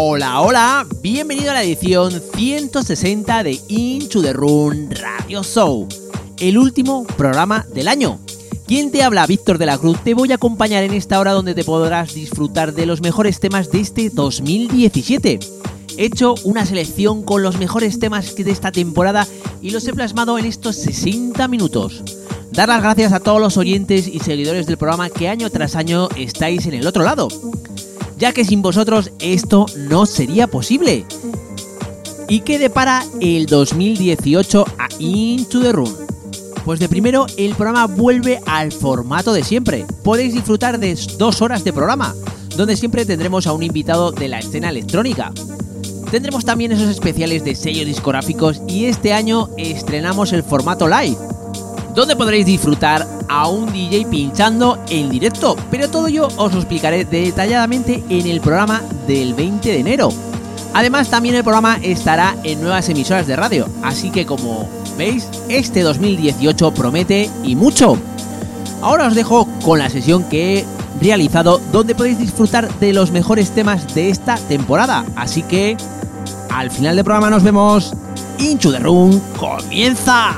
Hola, hola, bienvenido a la edición 160 de Into the Room Radio Show, el último programa del año. ¿Quién te habla? Víctor de la Cruz. Te voy a acompañar en esta hora donde te podrás disfrutar de los mejores temas de este 2017. He hecho una selección con los mejores temas de esta temporada y los he plasmado en estos 60 minutos. Dar las gracias a todos los oyentes y seguidores del programa que año tras año estáis en el otro lado ya que sin vosotros esto no sería posible. ¿Y qué depara el 2018 a Into the Room? Pues de primero el programa vuelve al formato de siempre. Podéis disfrutar de dos horas de programa, donde siempre tendremos a un invitado de la escena electrónica. Tendremos también esos especiales de sellos discográficos y este año estrenamos el formato live, donde podréis disfrutar a un DJ pinchando en directo. Pero todo ello os lo explicaré detalladamente en el programa del 20 de enero. Además, también el programa estará en nuevas emisoras de radio, así que como veis, este 2018 promete y mucho. Ahora os dejo con la sesión que he realizado donde podéis disfrutar de los mejores temas de esta temporada. Así que al final del programa nos vemos. Inchu the Room comienza.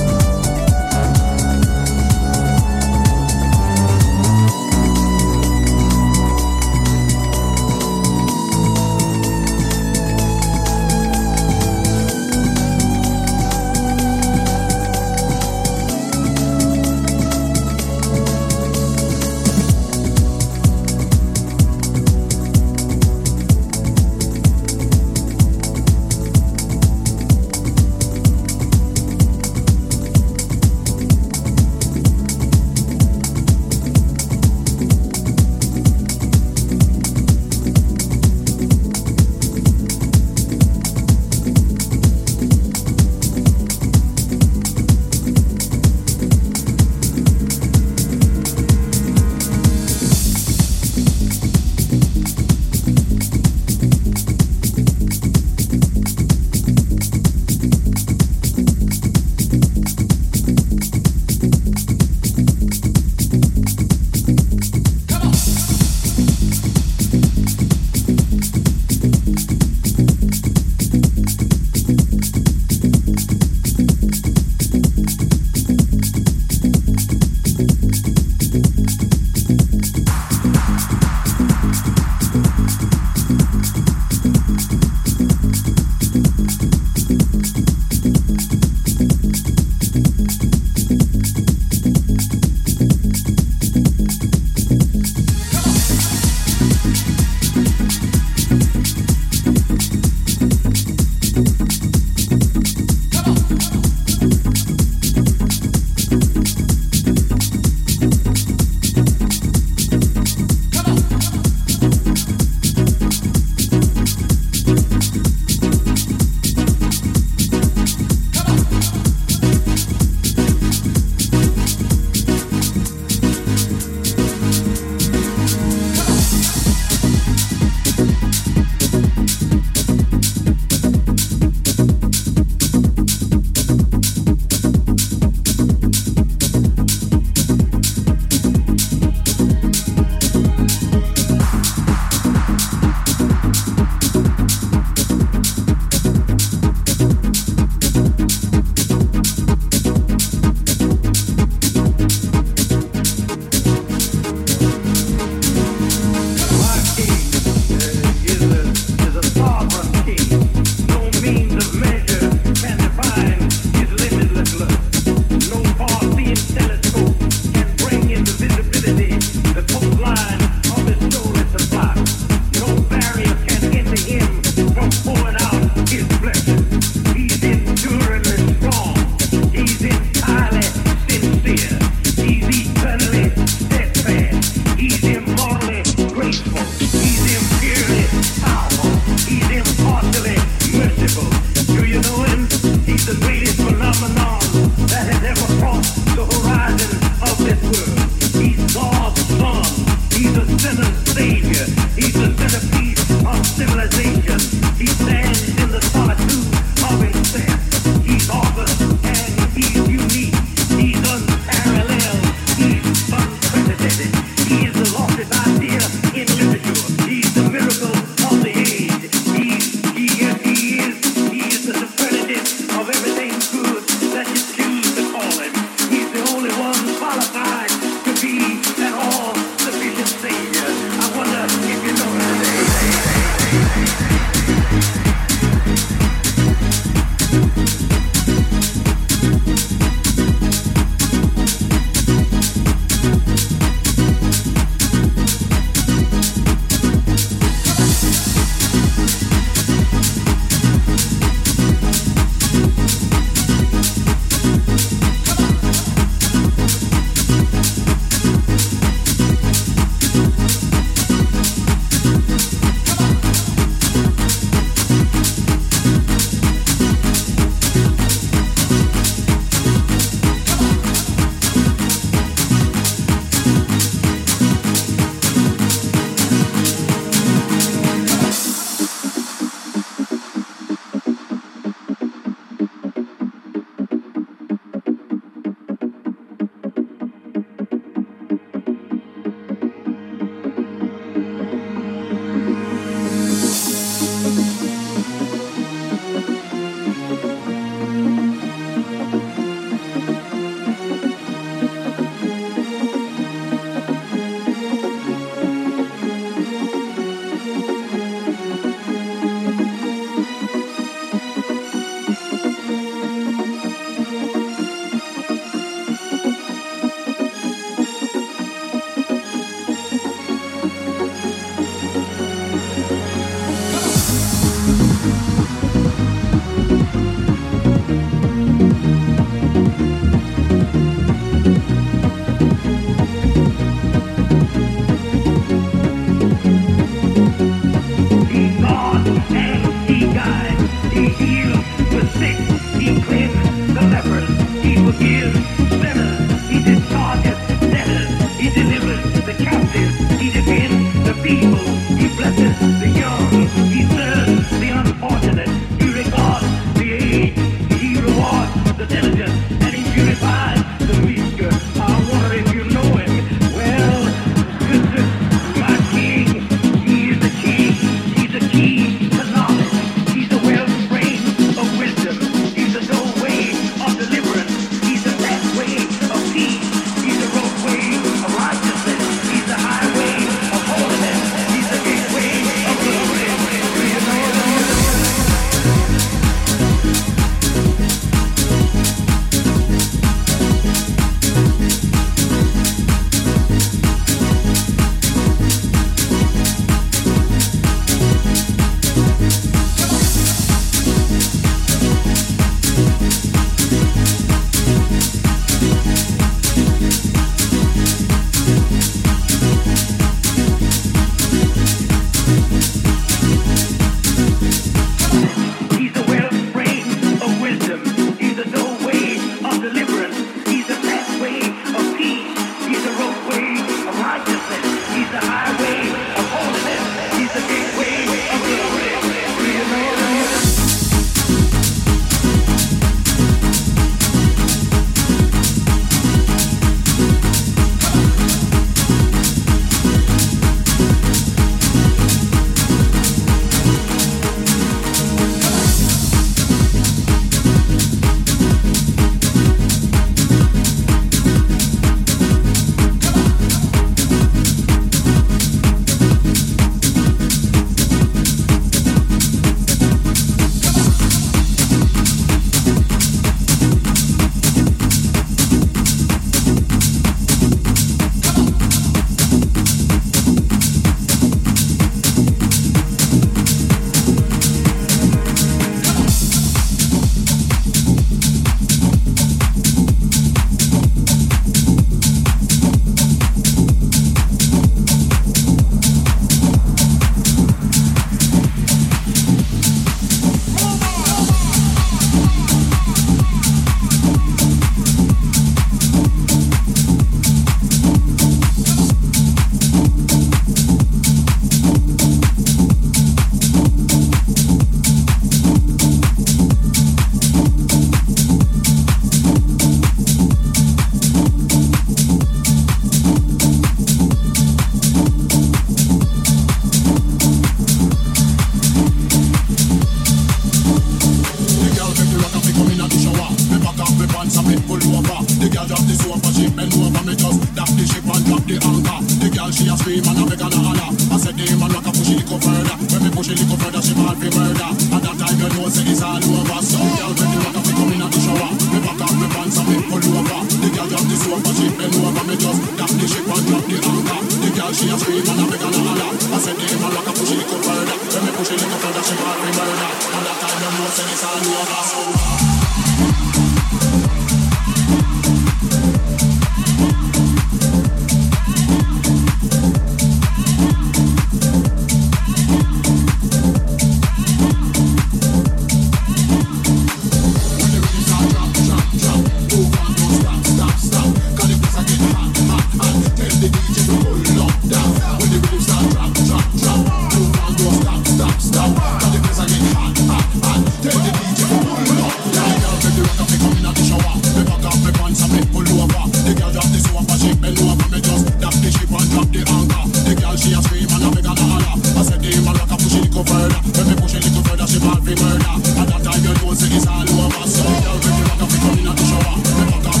all over. So, girl, bring the back up, come in at the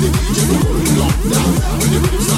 rhythm, lockdown, with the rhythm.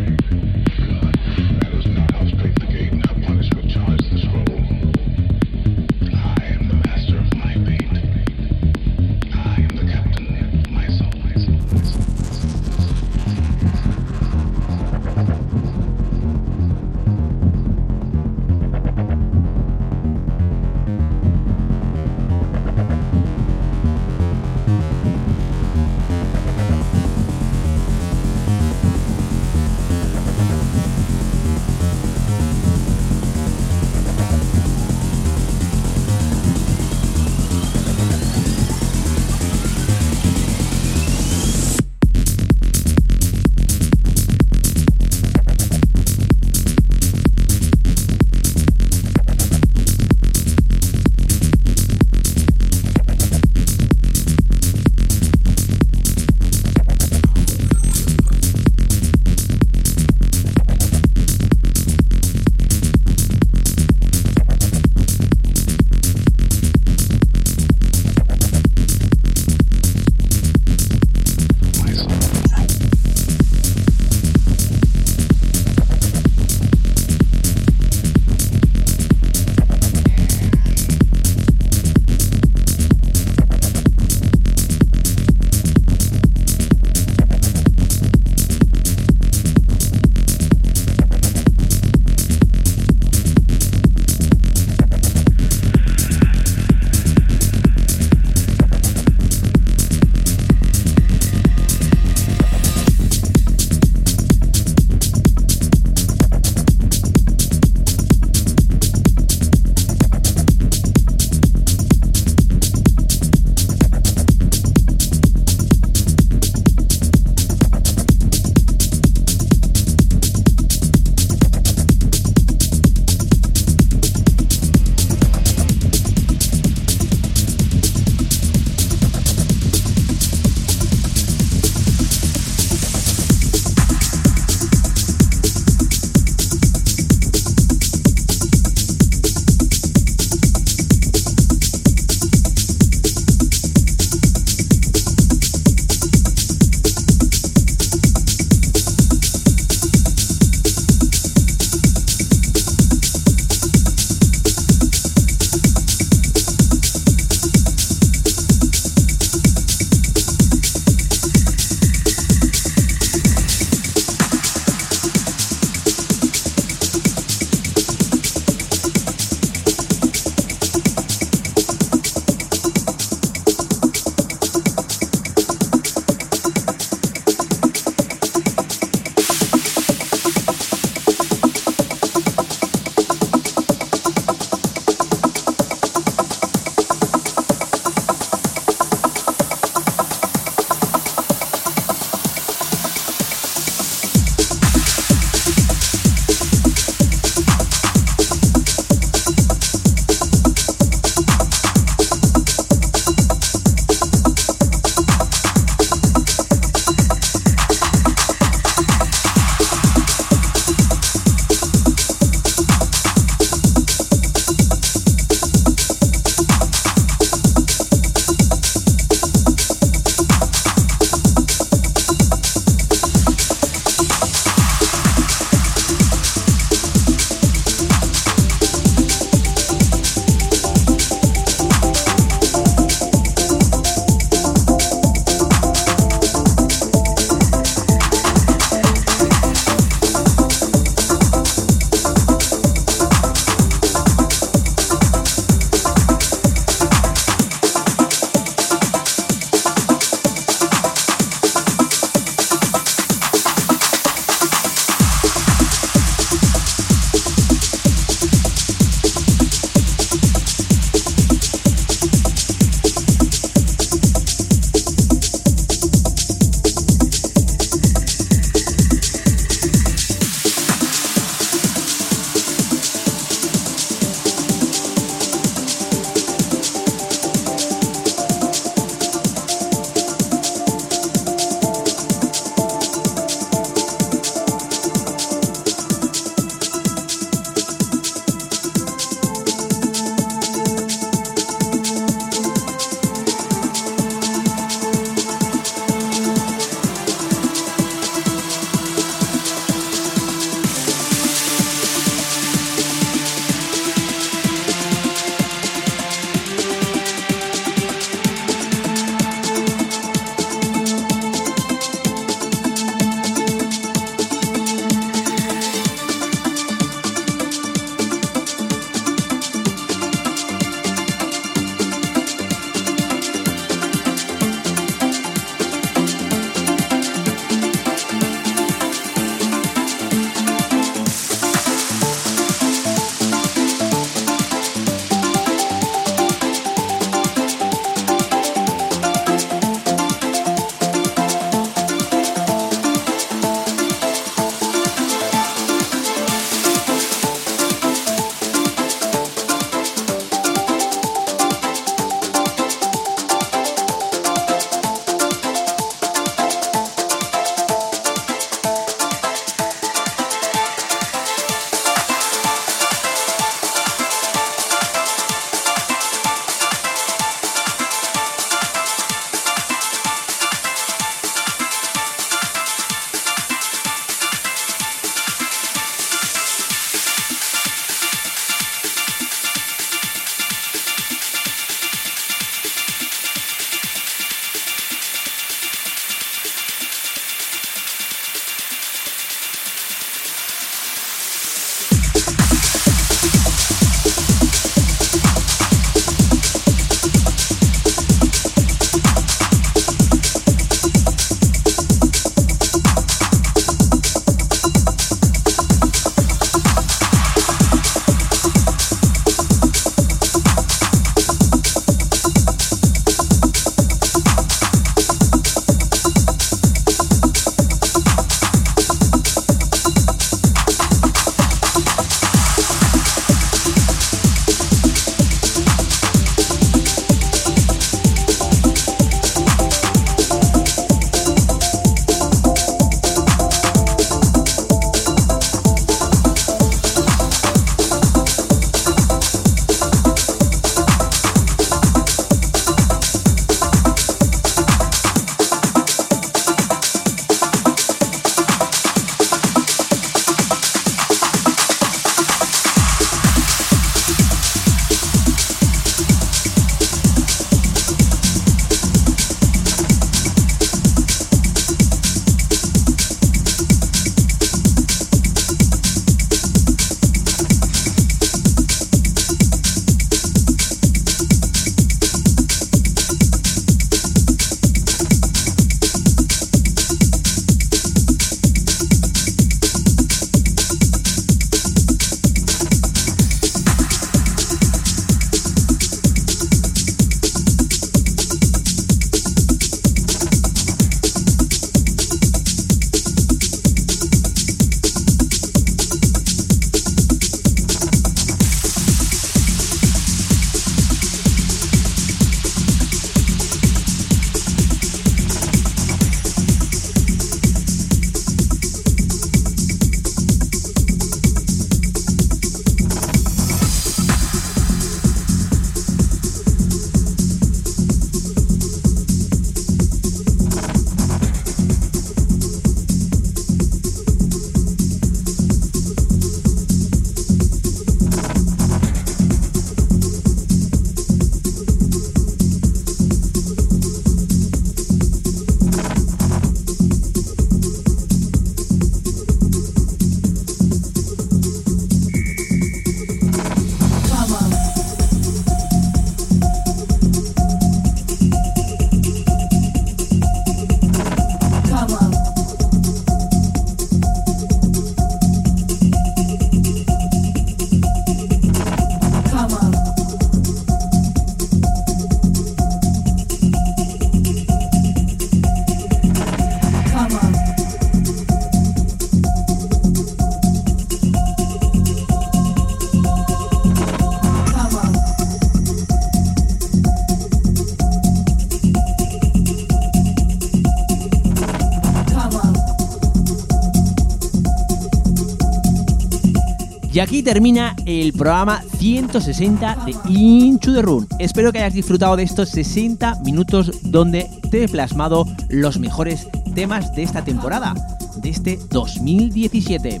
Y aquí termina el programa 160 de Into the Run. Espero que hayas disfrutado de estos 60 minutos donde te he plasmado los mejores temas de esta temporada, de este 2017.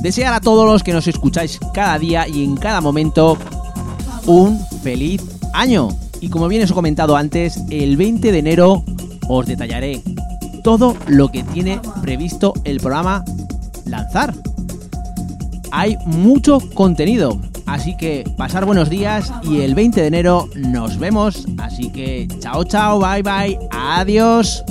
Desear a todos los que nos escucháis cada día y en cada momento un feliz año. Y como bien os he comentado antes, el 20 de enero os detallaré todo lo que tiene previsto el programa lanzar. Hay mucho contenido, así que pasar buenos días y el 20 de enero nos vemos. Así que chao chao, bye bye, adiós.